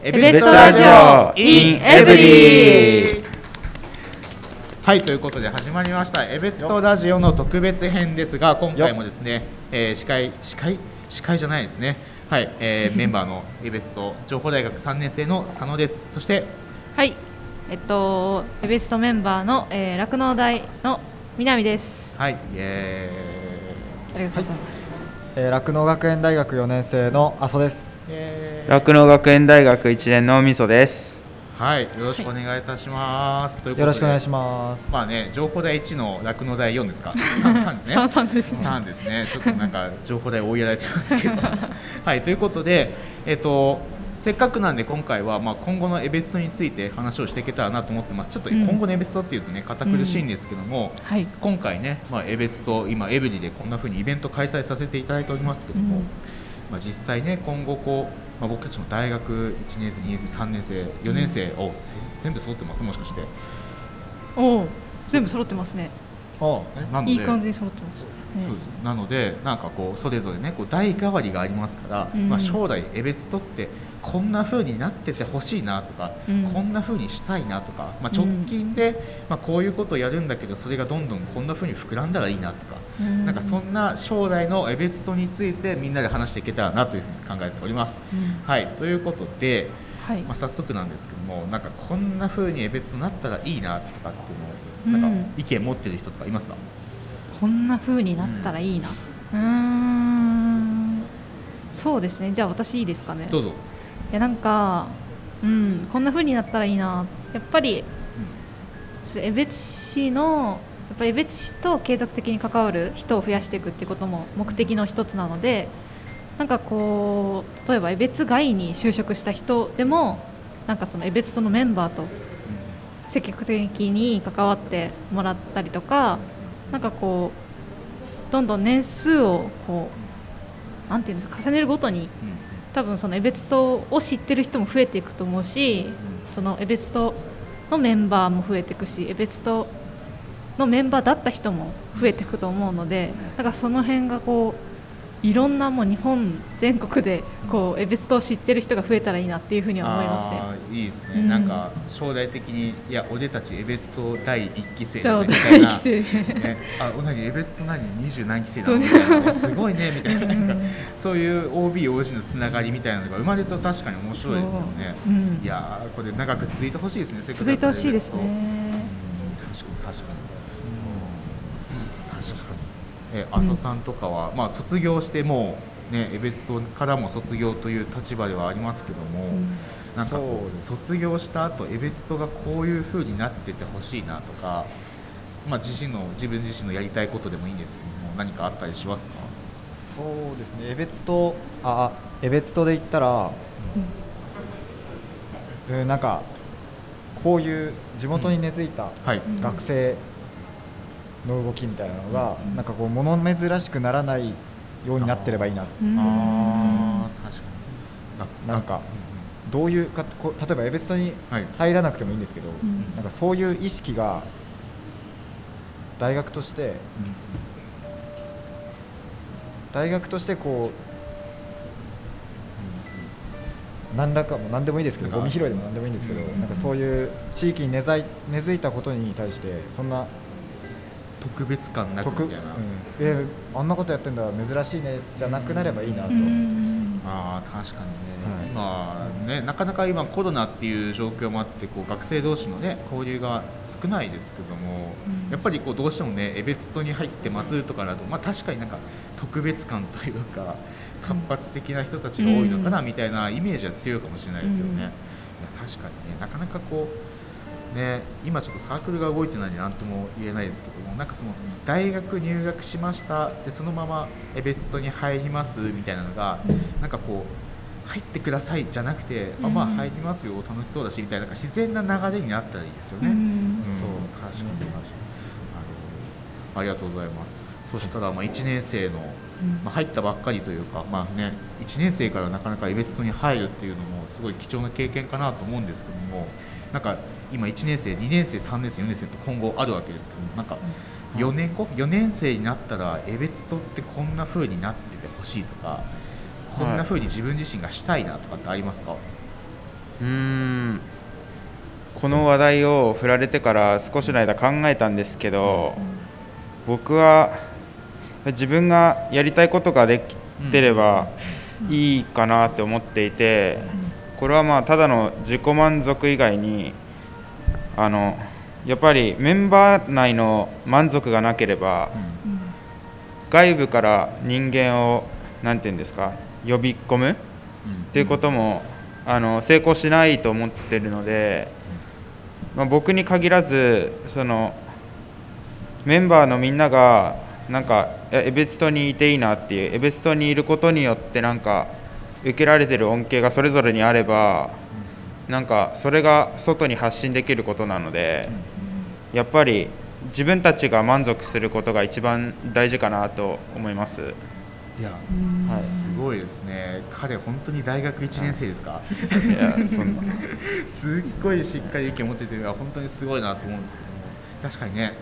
エベストラジオ in エブリはいということで始まりました。エベストラジオの特別編ですが今回もですね、えー、司会司会？司会じゃないですね。はい、えー、メンバーのエベスト情報大学3年生の佐野です。そしてはいえっとエベストメンバーの酪農、えー、大の南です。はいイエーイ。ありがとうございます、酪、農、学園大学4年生の阿蘇です酪農学園大学1年のみそですはい、よろしくお願いいたします。はい、よろしくお願いします。まあね、情報台1の酪農台4ですか？3, 3ですね。3, 3ですね。3ですね。ちょっとなんか情報台追いやられてますけど。はい、ということで、えっと。せっかくなんで今回はまあ今後のエベストについて話をしていけたらなと思ってます。ちょっと今後のエベストっていうとね堅苦しいんですけども、うん。はい、今回ね、まあ、エベスト今エブリでこんなふうにイベント開催させていただいておりますけども、うん、まあ、実際ね今後こうまあ、僕たちも大学1年生、2年生、3年生、4年生を、うん、全部揃ってます、もしかして。お全部揃ってますね。あなので。いい感じに揃ってます。そうです。なのでなんかこうそれぞれねこう代替わりがありますから、うん、まあ、将来江別とってこんな風になっててほしいなとか、うん、こんな風にしたいなとか、まあ、直近で、まあ、こういうことをやるんだけどそれがどんどんこんな風に膨らんだらいいなとか、なんかそんな将来のエベツトについてみんなで話していけたらなというふうに考えております。うん、はい。ということで、はい、まあ、早速なんですけどもなんかこんなふうにエベツとなったらいいなとかっていうのをなんか意見持ってる人とかいますか、こんなふうになったらいいな、うん、うん。そうですね。じゃあ私いいですかね。どうぞ。いやなんかうんこんなふうになったらいいな。やっぱり、うん、江別市のやっぱり別市と継続的に関わる人を増やしていくってことも目的の一つなのでなんかこう例えば江別外に就職した人でもなんかその江別そのメンバーと積極的に関わってもらったりとかなんかこうどんどん年数をこうなんていうんですか重ねるごとに多分その江別島を知ってる人も増えていくと思うしその江別島のメンバーも増えていくし江別島のメンバーだった人も増えていくと思うのでだからその辺がこういろんなもう日本全国でこうエベストを知ってる人が増えたらいいなっていうふうには思いますね。いいですね、うん、なんか将来的にいや俺たちエベスト第一期生ですみたいな、ね、あおなにエベスト何？二十何期生な。のみたいなすごいねみたいなそういう OB、OG のつながりみたいなのが生まれると確かに面白いですよね。う。ん、いやこれ長く続いてほしいですね。続いてほしいですね。確かに確かに。え阿蘇さんとかは、まあ、卒業してもう、ね、江別島からも卒業という立場ではありますけども、うん、なんか卒業した後江別島がこういうふうになっててほしいなとか、まあ、自身の自分自身のやりたいことでもいいんですけども何かあったりしますか？そうですね。江別島あ江別島で言ったら、うん、なんかこういう地元に根付いた学生、の動きみたいなのが、なんかこう物珍しくならないようになってればいいな。あ確かに。なんかどういうかこ例えばエベストに入らなくてもいいんですけど、なんかそういう意識が大学として、大学としてこう何らかも何でもいいですけどゴミ拾いでも何でもいいんですけど、なんかそういう地域に根ざい根付いたことに対してそんな特別感なくみたいな、うん、えあんなことやってんだ珍しいねじゃなくなればいいなと。あ確かにね、はい、今ねなかなか今コロナっていう状況もあってこう学生同士のね交流が少ないですけども、うん、やっぱりこうどうしてもねエベツトに入ってますとかだとまあ確かになんか特別感というか活発的な人たちが多いのかなみたいなイメージは強いかもしれないですよね。うん、いや確かにねなかなかこうね、今ちょっとサークルが動いてないんで何とも言えないですけどもなんかその大学入学しましたでそのまま別途に入りますみたいなのがなんかこう入ってくださいじゃなくて、あまあ入りますよ楽しそうだしみたいななんか自然な流れになったらいいですよね。うん、そう確かに確かに。あのありがとうございます。そしたらまあ1年生の、まあ、入ったばっかりというか、まあね、1年生からなかなか別途に入るっていうのもすごい貴重な経験かなと思うんですけどもなんか今1年生2年生3年生4年生と今後あるわけですけどなんか4年後4年生になったら江別とってこんな風になっててほしいとかこんな風に自分自身がしたいなとかってありますか、うん。この話題を振られてから少しの間考えたんですけど、僕は自分がやりたいことができてればいいかなって思っていて、これはまあただの自己満足以外にあのやっぱりメンバー内の満足がなければ、外部から人間を何て言うんですか呼び込むっていうことも、あの成功しないと思ってるので、まあ、僕に限らずそのメンバーのみんながなんかエベツトにいていいなっていうエベツトにいることによってなんか受けられてる恩恵がそれぞれにあればなんかそれが外に発信できることなのでやっぱり自分たちが満足することが一番大事かなと思います。いや、はい、すごいですね。彼本当に大学1年生ですか？いや、そんな。すっごいしっかり意見を持ってて、本当にすごいなと思うんですけども。確かにね、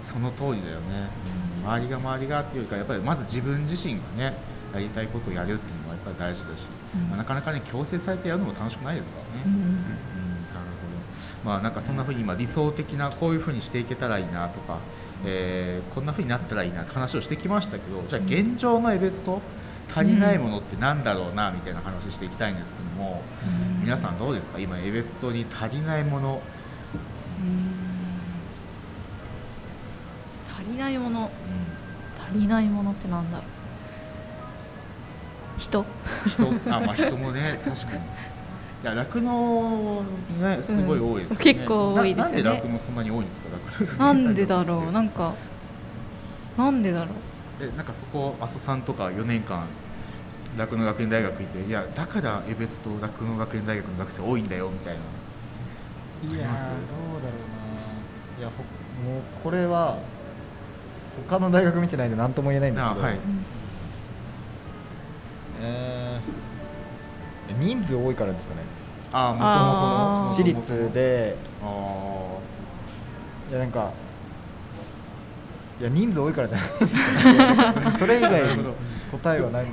その通りだよね。周りが周りがっていうか、やっぱりまず自分自身がね、やりたいことをやるっていうのはやっぱり大事だし、まあ、なかなかね強制されてやるのも楽しくないですからね。うん、なるほど。まあなんかそんなふうに今理想的なこういうふうにしていけたらいいなとか。えー、こんなふうになったらいいなって話をしてきましたけどじゃあ現状の江別と足りないものってなんだろうなみたいな話していきたいんですけども、うん、皆さんどうですか？今江別島に足りないもの、足りないもの、うん、足りないものってなんだろう人。人。あまあ人もね 確かに。いや酪農ねすごい多いです、ね。うん、結構多いですね。なんで酪農そんなに多いんですか？なんでだろう？なんかなんでだろう？でなんかそこ阿蘇さんとか4年間酪農学園大学いていやだから江別と酪農学園大学の学生多いんだよみたいな。いやどうだろうな。いやもうこれは他の大学見てないんで何とも言えないんですけど、はい、えー人数多いからですかね。ああもうそもそも。私立で。いやなんかいや人数多いからじゃない。それ以外に答えはない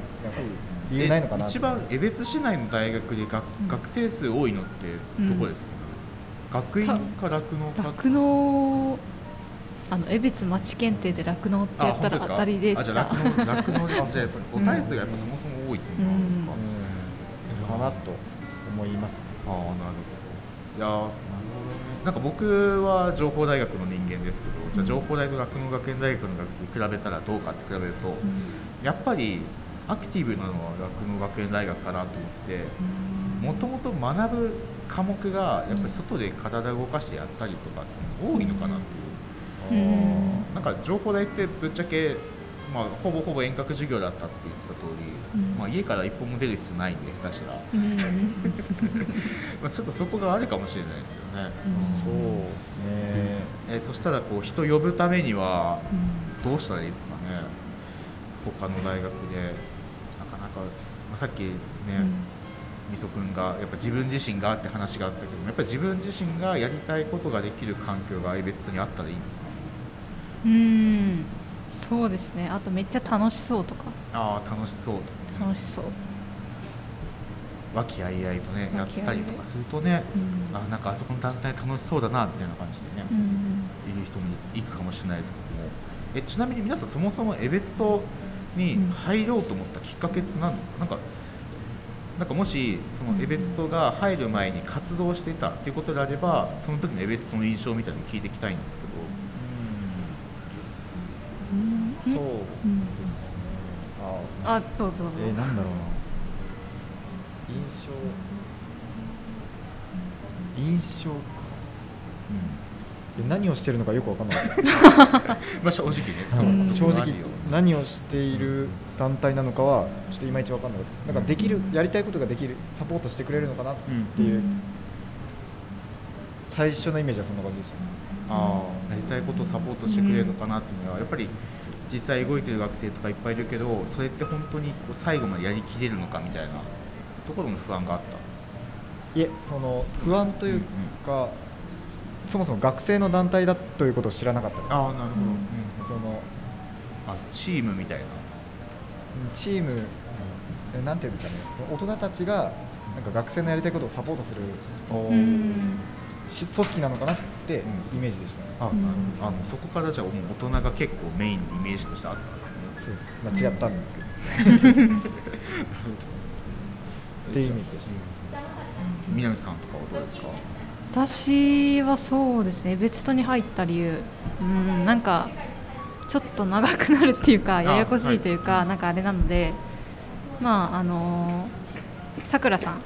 理由ないのかな一番江別市内の大学で学,、学生数多いのってどこですか、うん、学院か酪農か酪農あの江別町検定で酪農ってやったら当たりでした。あじゃ酪農酪農でやっぱ個体数がやっぱそもそも多いっていうのかなと思います、ね、ああなるほどいやなん。か僕は情報大学の人間ですけど、じゃあ情報大と学農学園大学の学生に比べたらどうかって比べると、うん、やっぱりアクティブなのは学農学園大学かなと思っててもともと学ぶ科目がやっぱり外で体を動かしてやったりとかって多いのかなっていう、うん、なんか情報大ってぶっちゃけまあ、ほぼほぼ遠隔授業だったって言ってた通り、うん、まあ、家から一歩も出る必要ないんで下手したら、うん、まあちょっとそこがあるかもしれないですよね、うん、そうですね、えー、そしたらこう人呼ぶためにはどうしたらいいですかね。他の大学で。なかなか、まあ、さっきね、みそ君がやっぱ自分自身がって話があったけどやっぱり自分自身がやりたいことができる環境が別にあったらいいんですか？うん。そうですね。あとめっちゃ楽しそうとか。ああ楽しそうと楽しそう。和気あいあいとねやったりとかするとね、うん、あなんかあそこの団体楽しそうだなみたいな感じでね、うん、いる人もいくかもしれないですけども。えちなみに皆さんそもそも江別島に入ろうと思ったきっかけって何ですか、うん、なんかなんかもしその江別島が入る前に活動していたっていうことであればその時の江別島の印象みたいなの聞いていきたいんですけどそう。ですね、ああどうぞえー、なんだろうな。印象。印象か、うん、何をしてるのかよく分かんない。まあ正直ね。そう正直何をしている団体なのかはちょっといまいち分かんなかったです。なんかできるやりたいことができるサポートしてくれるのかなっていう、最初のイメージはそんな感じでした、ね、ああやりたいことをサポートしてくれるのかなっていうのはやっぱり実際動いてる学生とかいっぱいいるけどそれって本当にこう最後までやりきれるのかみたいなところの不安があった？いえその不安というか、うんうん、そもそも学生の団体だということを知らなかったです。ああなるほど、うん、そのあチームみたいな。チーム、うん、なんていうんですかね。その大人たちがなんか学生のやりたいことをサポートする組織なのかなってイメージでした、ね、あ、あのそこからじゃあもう大人が結構メインのイメージとしてあったんですね。そうです、まあ、違ったんですけど。っていうイメージでした。南さんとかはどうですか？私はそうですね。別途に入った理由。うんなんかちょっと長くなるっていうかややこしいというか、はい、なんかあれなのでまああのさくらさん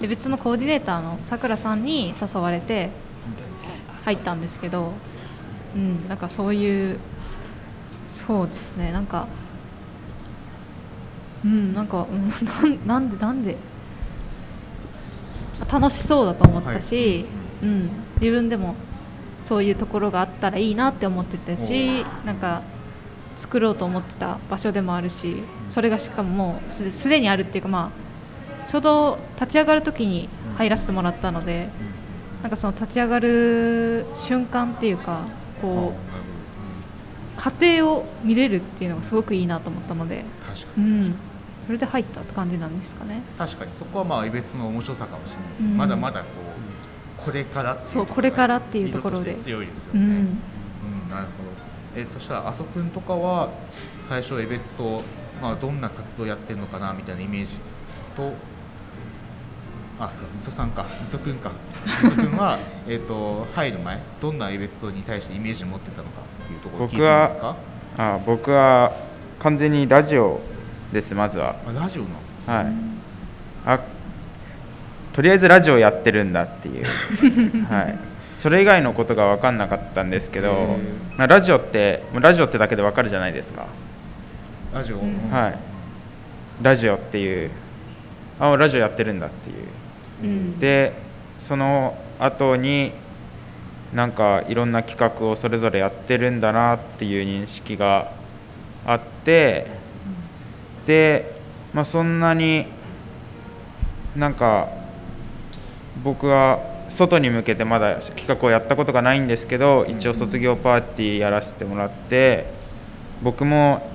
で別のコーディネーターのさくらさんに誘われて入ったんですけど、うん、なんかそういうそうですねなんかうんなんか、うん、なんで なんで楽しそうだと思ったし、はい、うん、自分でもそういうところがあったらいいなって思ってたしなんか作ろうと思ってた場所でもあるしそれがしかももうすでにあるっていうかまあちょうど立ち上がる時に入らせてもらったのでなんかその立ち上がる瞬間っていうかこう家庭を見れるっていうのがすごくいいなと思ったので。うん。それで入ったって感じなんですかね。確かに。そこはまあ別の面白さかもしれないです、うん、まだまだこうこれからっていうそうこれからっていうところで。強いですよね、うん、うん、なるほど。えそしたら阿蘇くんとかは最初江別と、まあ、どんな活動やってるのかなみたいなイメージとあそうみそさんか。みそくんか。みそくんは えと入る前どんな江別島に対してイメージを持ってたのかっていうところを聞いてますか？あ僕は完全にラジオですまずは。ラジオの？はい。あとりあえずラジオやってるんだっていう。はい。それ以外のことが分かんなかったんですけどラジオってラジオってだけで分かるじゃないですか。ラジオ、はい。ラジオっていう。あラジオやってるんだっていう、でその後になんかいろんな企画をそれぞれやってるんだなっていう認識があってで、まあ、そんなになんか僕は外に向けてまだ企画をやったことがないんですけど一応卒業パーティーやらせてもらって僕も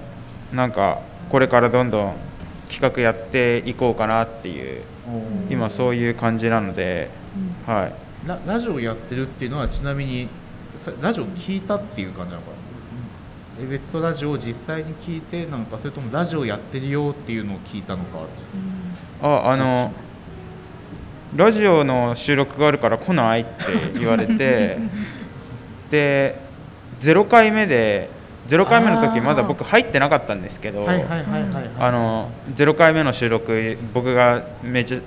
なんかこれからどんどん企画やっていこうかなっていう今そういう感じなので、はい。ララジオやってるっていうのはちなみにラジオ聞いたっていう感じなのかな？エベツトラジオを実際に聞いてなのかそれともラジオやってるよっていうのを聞いたのか、うん、ああのラジオの収録があるから来ないって言われて で0回目で0回目の時まだ僕入ってなかったんですけど0回目の収録僕がめちゃ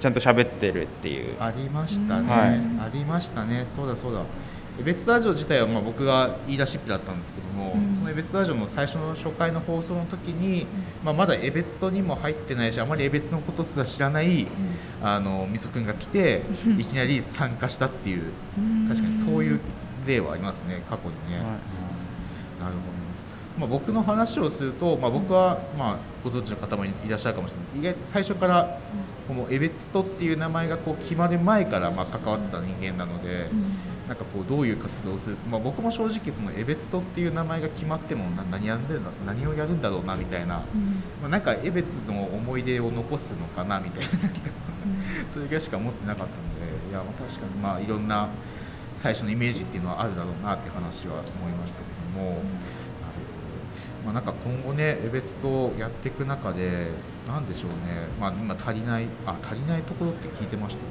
ちゃんと喋ってるっていう。ありましたね、はい、ありましたね。そうだそうだ。別ラジオ自体はまあ僕が言い出しっぺだったんですけども、うん、その別ラジオの最初の初回の放送の時に、まあ、まだ江別とにも入ってないしあまり江別のことすら知らない、うん、あのみそくんが来ていきなり参加したっていう。確かにそういう例はありますね過去にね。はい、なるほど。まあ、僕の話をすると、まあ、僕は、まあ、ご存知の方もいらっしゃるかもしれない。意外最初からこの江別とっていう名前がこう決まる前からまあ関わってた人間なので。なんかこうどういう活動をする、まあ、僕も正直その江別とっていう名前が決まっても何やんで何をやるんだろうなみたいな、うん、まあ、なんか江別の思い出を残すのかなみたいな、うん、それぐらいしか思ってなかったのでいやまあ確かにまあいろんな最初のイメージっていうのはあるだろうなって話は思いましたけども。まあ、なんか今後ね、江別とやっていく中で、なんでしょうね、まあ、今足りない、あ足りないところって聞いてましたっ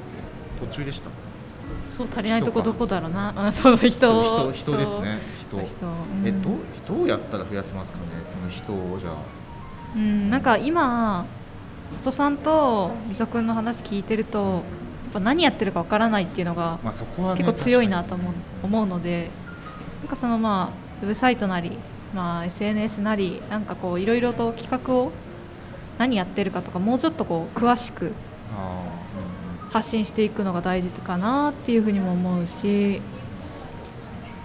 け、途中でした。そう足りないとこどこだろうな。あそう人。人人ですね人。えどどうやったら増やせますかね？その人をじゃあ。うんなんか今細さんとみそくんの話聞いてるとぱ何やってるかわからないっていうのが、結構強いなと思う思うのでなんかそのまあウェブサイトなり、まあ、SNS なりなんかこういろいろと企画を何やってるかとかもうちょっとこう詳しく発信していくのが大事かなっていうふうにも思うし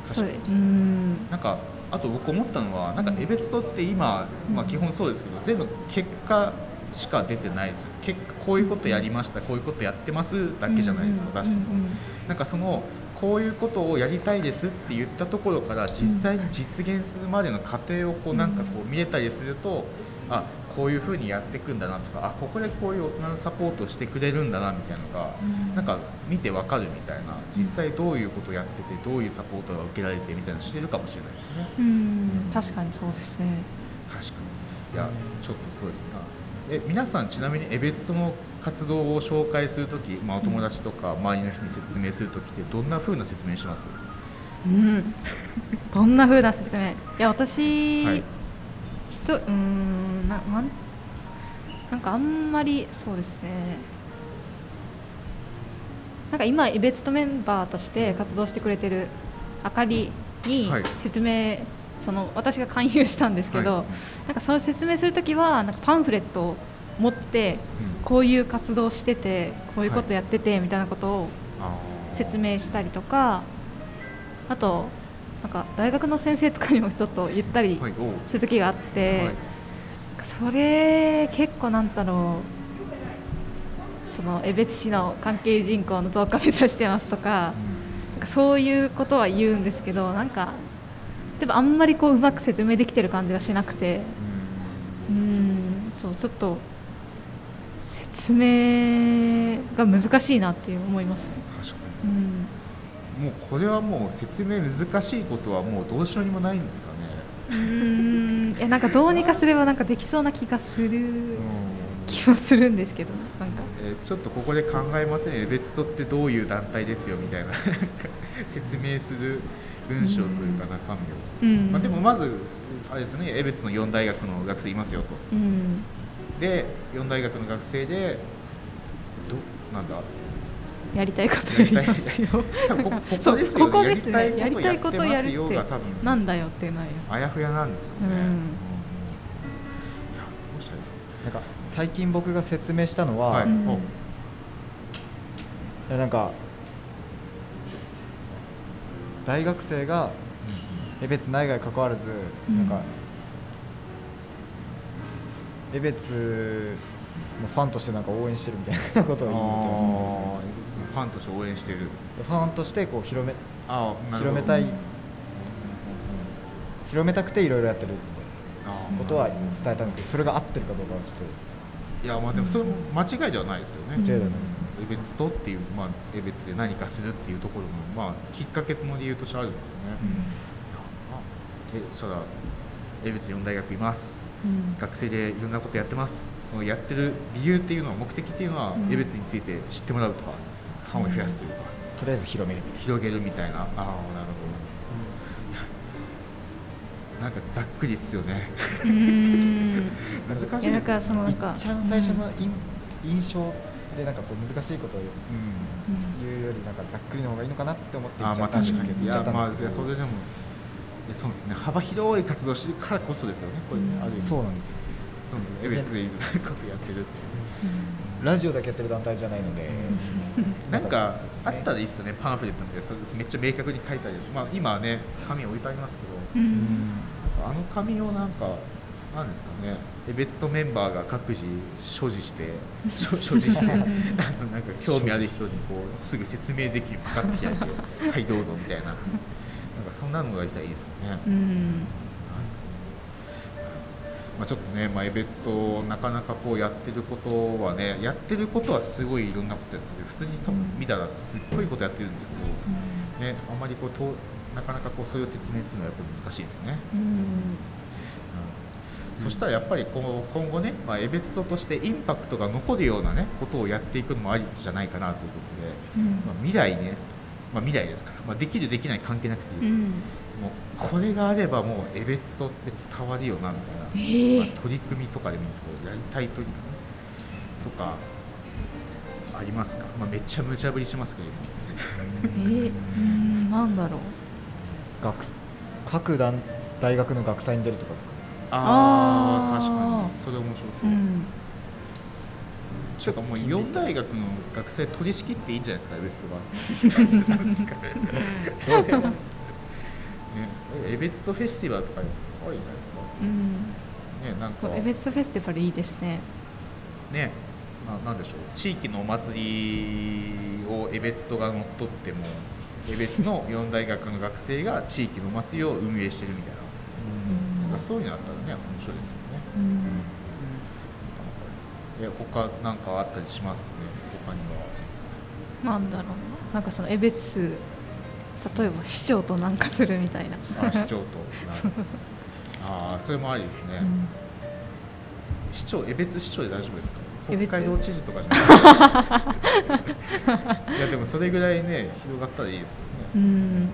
それうん。なんかあと僕思ったのはなんかエベツトって今、まあ、基本そうですけど全部結果しか出てないです結果こういうことやりましたこういうことやってますだけじゃないですか出しても。なんかそのこういうことをやりたいですって言ったところから実際に実現するまでの過程をこうなんかこう見れたりするとあこういうふうにやっていくんだなとかあここでこういう大人のサポートしてくれるんだなみたいなのが、うん、なんか見てわかるみたいな実際どういうことをやっててどういうサポートが受けられてみたいなの知れるかもしれないですね。うん、確かにそうですね。確かに。いやちょっとそうですねえ皆さんちなみに江別との活動を紹介するとき、まあ、お友達とか周りの人に説明するときってどんなふうな説明します？うん。どんなふうな説明？いや私、はい、ひとうんななんなんかあんまりそうですね。なんか今イベツトメンバーとして活動してくれてるあかりに説明、はい、その私が勧誘したんですけど、はい、なんかその説明するときはなんかパンフレットを持って、こういう活動しててこういうことやっててみたいなことを説明したりとか、あとなんか大学の先生とかにもちょっと言ったりする時があって、それ結構なんだろうその江別市の関係人口の増加目指してますとか,、なんかそういうことは言うんですけどなんかでもあんまりこううまく説明できてる感じがしなくて。うん。そうちょっと説明が難しいなって思います。ね。確かに、うん。もうこれはもう説明難しいことはもうどうしようにもないんですかね。うん。いやなんかどうにかすればなんかできそうな気がする。気はするんですけどなんか、えー、ちょっとここで考えません。ね別とってどういう団体ですよみたいな。説明する文章というか中身を、うん、まあ、でもまずあれですね江別の4大学の学生いますよと、うん、で4大学の学生でどなんだ？やりたいことやりますよ。ここですね。やりたいことやるってなんだよってないあやふやなんですよね。うん、いやどうしたらいいですか？なんか最近僕が説明したのは、はい、いやなんか大学生が江別内外関わらず、なんか江別のファンとしてなんか応援してるみたいなことを言ってましたね。ファンとして応援してる。ファンとしてこう広め広めたい。広めたくていろいろやってることは伝えたんですけどそれが合ってるかどうかはちょっといやまあでもそれも間違いではないですよね。間違いではないです。江別とっていうまあ江別で何かするっていうところもまあきっかけの理由としてあるのでね。うん、えそしたら江別四大学います。学生でいろんなことやってます。そのやってる理由っていうのは目的っていうのは江別について知ってもらうとかファンを増やすというか、とりあえず広める広げるみたいな。ああなるほど、なんかざっくりっすよね。難し いなんかそのなんか。一番最初の印象でなんかこう難しいことを言うよりなんかざっくりの方がいいのかなって思って言っちゃったんですけど、いやまあそれでもそうですね。幅広い活動してるからこそですよねこれね、ある意味。そうなんですよ。その江別でいろんなことやってるラジオだけやってる団体じゃないので。なんかあったらいいっすよね。パンフレットでそれめっちゃ明確に書いてあるまあ今はね紙置いてありますけど、うん、あの紙をなんかなんですかね。江別とメンバーが各自所持して 所持して あのなんか興味ある人にこうすぐ説明できるパカッて開いて「はいどうぞ」みたいな。なんかそんなのがいたらいいですよね。うん。まあ、ちょっとね、まあ、江別となかなかこうやってることはねやってることはすごいいろんなことやってて普通に多分見たらすっごいことやってるんですけど、ね、あんまりこうとなかなかこうそれを説明するのはやっぱり難しいですね。うん、そしたらやっぱりこう今後ね、まあ、江別ととしてインパクトが残るようなねことをやっていくのもありじゃないかなということで、まあ、未来ねまあ、未来ですから、まあ、できるできない関係なくていいです、うん、もうこれがあればもう江別とって伝わるよなみたいな、えー、まあ、取り組みとかでもいいんですけどやりたい取り組みとかありますか、まあ、めっちゃ無茶ぶりしますけど今。えー、なんだろう学各団大学の学祭に出るとかですか？ああ確かにそれ面白そう、うんというかもう4大学の学生取り仕切っていいんじゃないですか？ウエストが。なんですかね。そうですね。エベツトフェスティバルとかあるじゃないですか。うん。ねなんかエベツトフェスティバルいいですね。ね。ななんでしょう地域のお祭りをエベツトが乗っ取ってもエベツの4大学の学生が地域のお祭りを運営してるみたいな,、うん、なんかそういうのあったらね面白いですよね。うん。え他なんかあったりしますかね？他には。なんだろうな。なんかその江別例えば市長となんかするみたいな。あ市長と。ああそれもありですね、うん、市長江別市長で大丈夫ですか？北海道知事とかじゃない。いやでもそれぐらいね広がったらいいですよね、うん。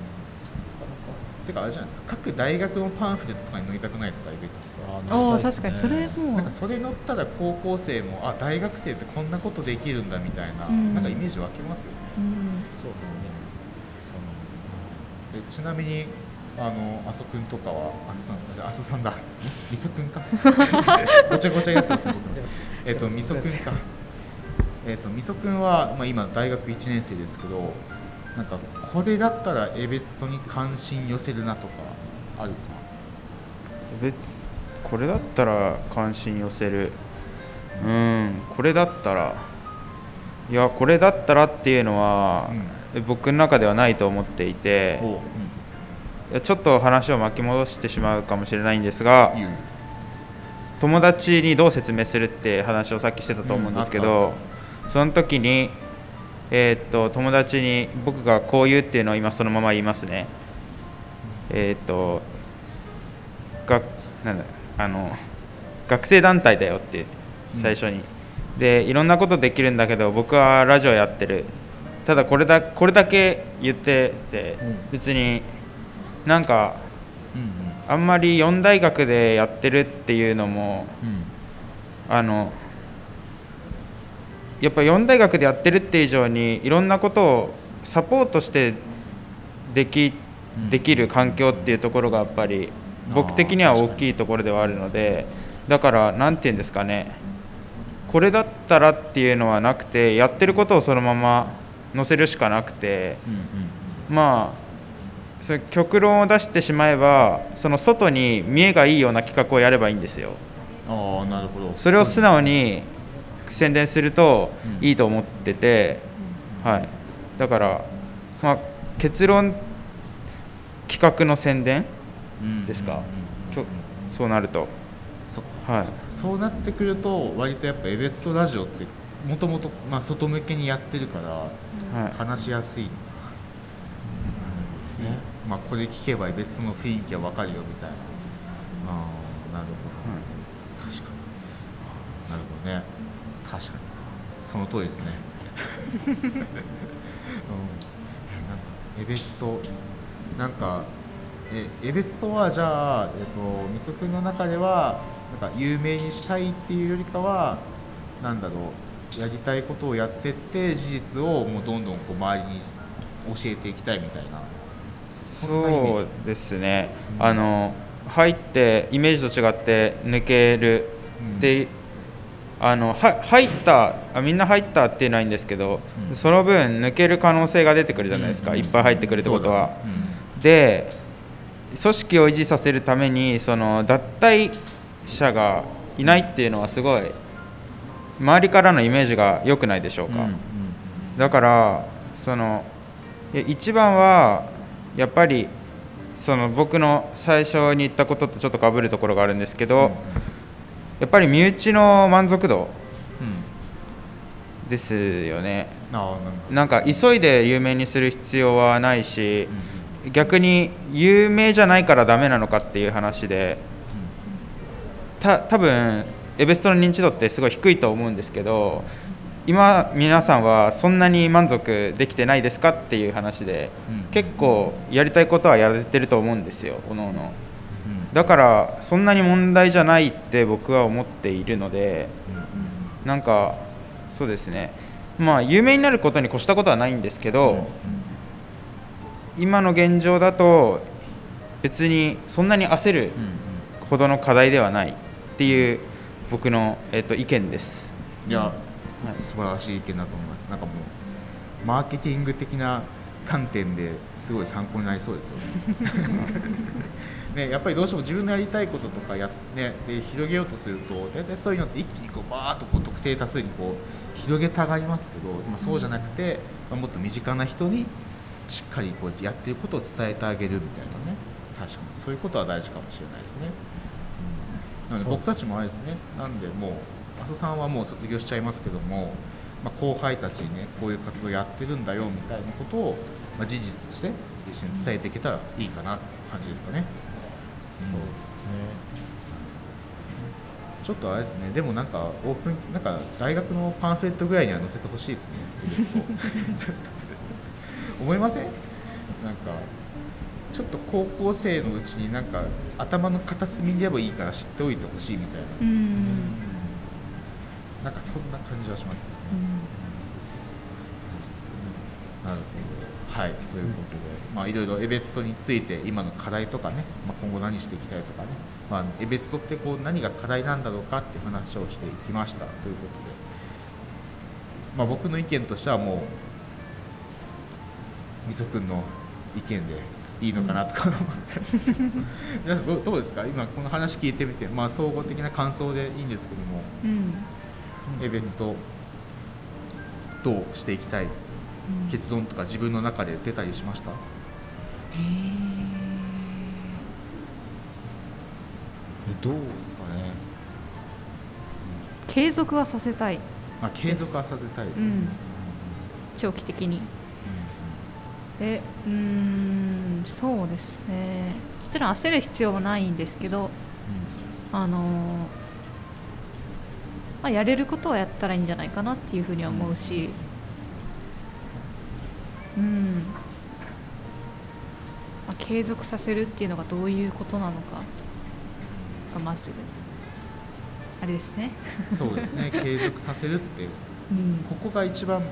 てかあれじゃないですか。各大学のパンフレットとかに乗りたくないですか別とか。あ、ね、確かにそれも。なんかそれ乗ったら高校生もあ大学生ってこんなことできるんだみたいな、うん、なんかイメージ湧きますよね、うん、そうですね。えちなみにあの阿蘇くんとかは阿蘇さん阿蘇さんだ。みそくんか。ごちゃごちゃやってます僕えっとみそくんか。えっとみそくんは、まあ、今大学1年生ですけどなんかこれだったら江別とに関心寄せるなとかあるか？別これだったら関心寄せる。うんこれだったら。いやこれだったらっていうのは、うん、僕の中ではないと思っていて、うん、ちょっと話を巻き戻してしまうかもしれないんですが、友達にどう説明するって話をさっきしてたと思うんですけど、うん、その時にえー、っと友達に僕がこう言うっていうのを今そのまま言いますね。えー、っとがなんだあの学生団体だよって最初に、うん、でいろんなことできるんだけど僕はラジオやってる。ただこれだこれだけ言ってて、うん、別になんか、うんうん、あんまり4大学でやってるっていうのも、うん、あのやっぱ4大学でやってるって以上にいろんなことをサポートしてできできる環境っていうところがやっぱり僕的には大きいところではあるのでだから何て言うんですかねこれだったらっていうのはなくてやってることをそのまま載せるしかなくて、まあそれ極論を出してしまえばその外に見えがいいような企画をやればいいんですよ。あなるほど。それを素直に宣伝するといいと思ってて、はい、だからその結論企画の宣伝ですか、そうなると。そ,、はい、そうなってくると割とやっぱエベツトラジオってもともと外向けにやってるから話しやすいのか、ねまあ、これ聞けば別の雰囲気は分かるよみたいな。あなるほど、確かに。なるほどね。確かに。その通りですね、うん、えなんかエベツとなんかえエベツとはじゃあ、えっと、みそくんの中ではなんか有名にしたいっていうよりかはなんだろうやりたいことをやってって事実をもうどんどんこう周りに教えていきたいみたいなそうですね、うん、あの入ってイメージと違って抜ける、うん、であのは入ったあみんな入ったっていうのはいいんですけど、うん、その分抜ける可能性が出てくるじゃないですか、うん、いっぱい入ってくるってことは。で組織を維持させるためにその脱退者がいないっていうのはすごい周りからのイメージが良くないでしょうか、だからその一番はやっぱりその僕の最初に言ったこととちょっとかぶるところがあるんですけど、やっぱり身内の満足度ですよね、うん、なんか急いで有名にする必要はないし、うん、逆に有名じゃないからダメなのかっていう話で、うん、た多分エベストの認知度ってすごい低いと思うんですけど今皆さんはそんなに満足できてないですかっていう話で、結構やりたいことはやれてると思うんですよおのおの。だからそんなに問題じゃないって僕は思っているので、なんかそうですね。まあ有名になることに越したことはないんですけど、今の現状だと別にそんなに焦るほどの課題ではないっていう僕の、えー、と意見です。いや、はい、素晴らしい意見だと思います。なんかもうマーケティング的な観点ですごい参考になりそうですよね。ね、やっぱりどうしても自分のやりたいこととかや、ね、で広げようとすると大体そういうのって一気にこうバーッとこう特定多数にこう広げたがりますけど、まあ、そうじゃなくて、まあ、もっと身近な人にしっかりこうやってることを伝えてあげるみたいなね確かにそういうことは大事かもしれないですね。うん、なので僕たちもあれですねなんでもう阿蘇さんはもう卒業しちゃいますけども、まあ、後輩たちにねこういう活動やってるんだよみたいなことを、まあ、事実として一緒に伝えていけたらいいかなって感じですかね。うですねちょっとあれですね。でもなんかオープンなんか大学のパンフレットぐらいには載せてほしいですね。思いません？なんかちょっと高校生のうちになんか頭の片隅にでもいいから知っておいてほしいみたいな。なんかそんな感じはしますけどね、なるほど。はい。ということで、まあいろいろエベツトについて今の課題とかね、まあ、今後何していきたいとかね、まあ、エベツトってこう何が課題なんだろうかっていう話をしていきましたということで、まあ、僕の意見としてはもうみそ君の意見でいいのかなとか思ったんです。け ど皆さんどうですか？今この話聞いてみて、まあ、総合的な感想でいいんですけども、うん、え別とどうしていきたい、結論とか自分の中で出たりしました？どうですかね？継続はさせたい。あ継続はさせたいです、ね、うん、長期的に、えうんそうですね。もちろん焦る必要はないんですけど、うん、あのまあ、やれることはやったらいいんじゃないかなっていうふうには思うし。うん。まあ、継続させるっていうのがどういうことなのか。がまず。あれですね。そうですね。継続させるっていう、うん、ここが一番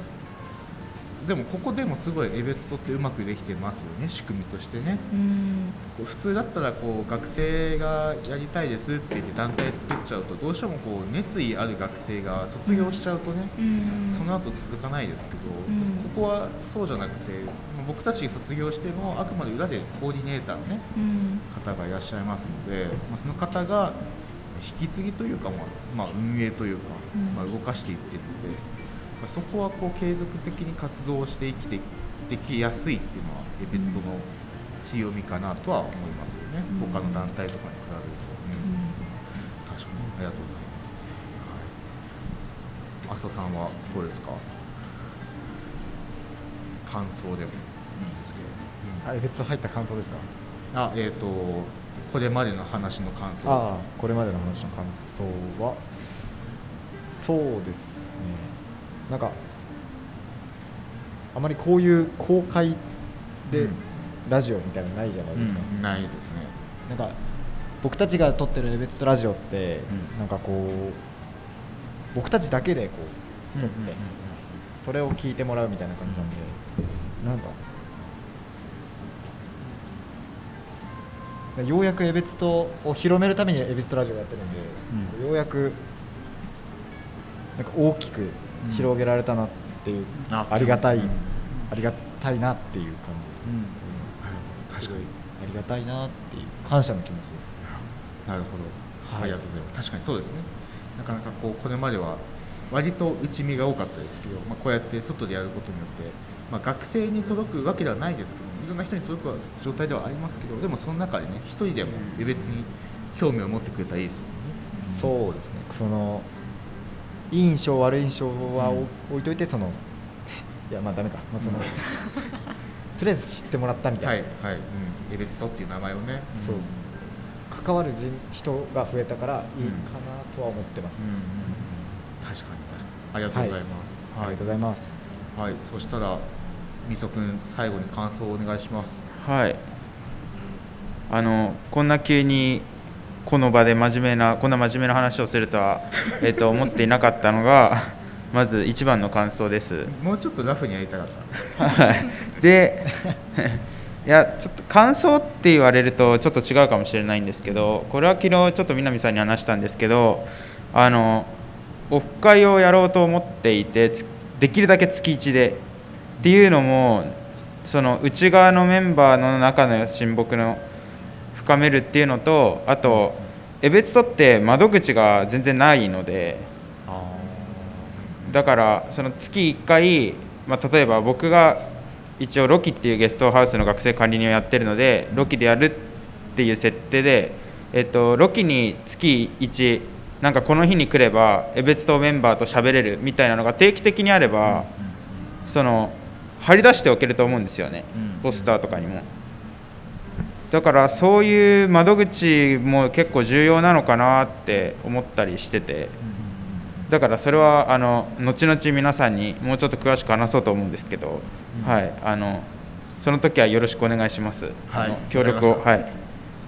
でもここでもすごいエベツトってうまくできてますよね仕組みとしてね、こう普通だったらこう学生がやりたいですって言って団体作っちゃうとどうしてもこう熱意ある学生が卒業しちゃうとね、その後続かないですけど、ここはそうじゃなくて僕たち卒業してもあくまで裏でコーディネーターのね、方がいらっしゃいますので、まあ、その方が引き継ぎというか、まあ、運営というか、まあ、動かしていってるので。そこはこう継続的に活動して生きてできやすいっていうのは別の強みかなとは思いますよね、うん、他の団体とかに比べると、うん、確かに。ありがとうございます、はい、浅さんはどうですか？感想でもいいんですけど、うん、あ別入った感想ですか？あえっ、ー、とこれまでの話の感想。あこれまでの話の感想はそうですねなんかあまりこういう公開でラジオみたいなのないじゃないですか、うん、ないですね。なんか僕たちが撮ってる「エベツラジオ」って、うん、なんかこう僕たちだけでこう撮って、それを聞いてもらうみたいな感じなんで、なんかようやくエベツトを広めるためにエベツトラジオやってるんで、うん、ようやくなんか大きく広げられたなっていう、うん、ありがたい、うん、ありがたいなっていう感じです、確かに。ありがたいなっていう感謝の気持ちです。なるほど、はい、ありがとうございます。確かにそうですね。なかなかこうこれまでは割と内身が多かったですけど、まあ、こうやって外でやることによって、まあ、学生に届くわけではないですけどいろんな人に届く状態ではありますけどでもその中でね一人でも別に興味を持ってくれたらいいですもんね。そうですね。そのいい印象悪い印象は置いといてその いやまあダメか、まあ、その とりあえず知ってもらったみたいな。はい、はい、うん、エベツトっていう名前をね、そうです。関わる人が増えたからいいかなとは思ってます、うんうん、確かにありがとうございます、はい、ありがとうございます。はい。そしたらみそくん最後に感想をお願いします。はい。あのこんな急にこの場で真面目なこんな真面目な話をするとは、えー、と思っていなかったのがまず一番の感想です。もうちょっとラフにやりたかった。で いやちょっと感想って言われるとちょっと違うかもしれないんですけどこれは昨日ちょっと南さんに話したんですけどあのオフ会をやろうと思っていてできるだけ月1で。っていうのもその内側のメンバーの中の親睦の深めるっていうのとあとエベツトって窓口が全然ないのでだからその月1回、まあ、例えば僕が一応ロキっていうゲストハウスの学生管理人をやってるのでロキでやるっていう設定で、えっと、ロキに月1なんかこの日に来れば江別島メンバーと喋れるみたいなのが定期的にあれば、その張り出しておけると思うんですよね、ポスターとかにも。だからそういう窓口も結構重要なのかなって思ったりしてて。だからそれはあの後々皆さんにもうちょっと詳しく話そうと思うんですけど、はいあのその時はよろしくお願いします。はい、協力を。はい。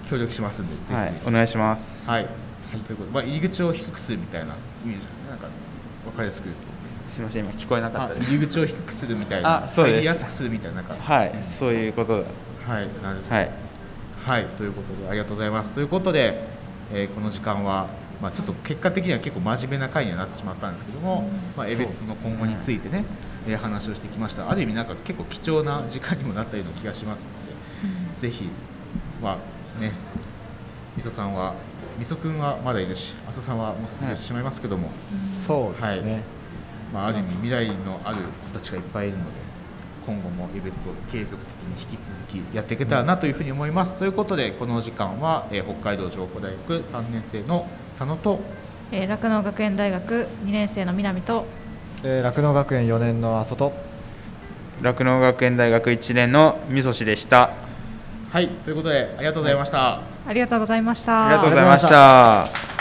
協力しますんでぜひ、はい、お願いします。はい、はい、ということで、まあ、入り口を低くするみたいなイメージなんか分かりやすく言うと。すみません今聞こえなかった入り口を低くするみたいな。入りやすくするみたいなはいそういうことだ。はいなるほど。はいはいということでありがとうございます。ということで、えー、この時間はまあ、ちょっと結果的には結構真面目な回にはなってしまったんですけども、まあ、江別の今後についてね、えー、話をしてきました。ある意味なんか結構貴重な時間にもなったような気がしますので、ぜひまあねみそさんはみそくんはまだいるし浅さんはもう卒業してしまいますけども、はい、そうですね、はい。まあ、ある意味未来のある子たちがいっぱいいるので今後もイベント継続的に引き続きやっていけたらなというふうに思います、うん、ということでこの時間は、えー、北海道情報大学3年生の佐野と酪農、えー、学園大学2年生の南と酪農、えー、学園4年の阿蘇と。酪農学園大学1年のみそしでした。はいということでありがとうございました、ありがとうございました。ありがとうございました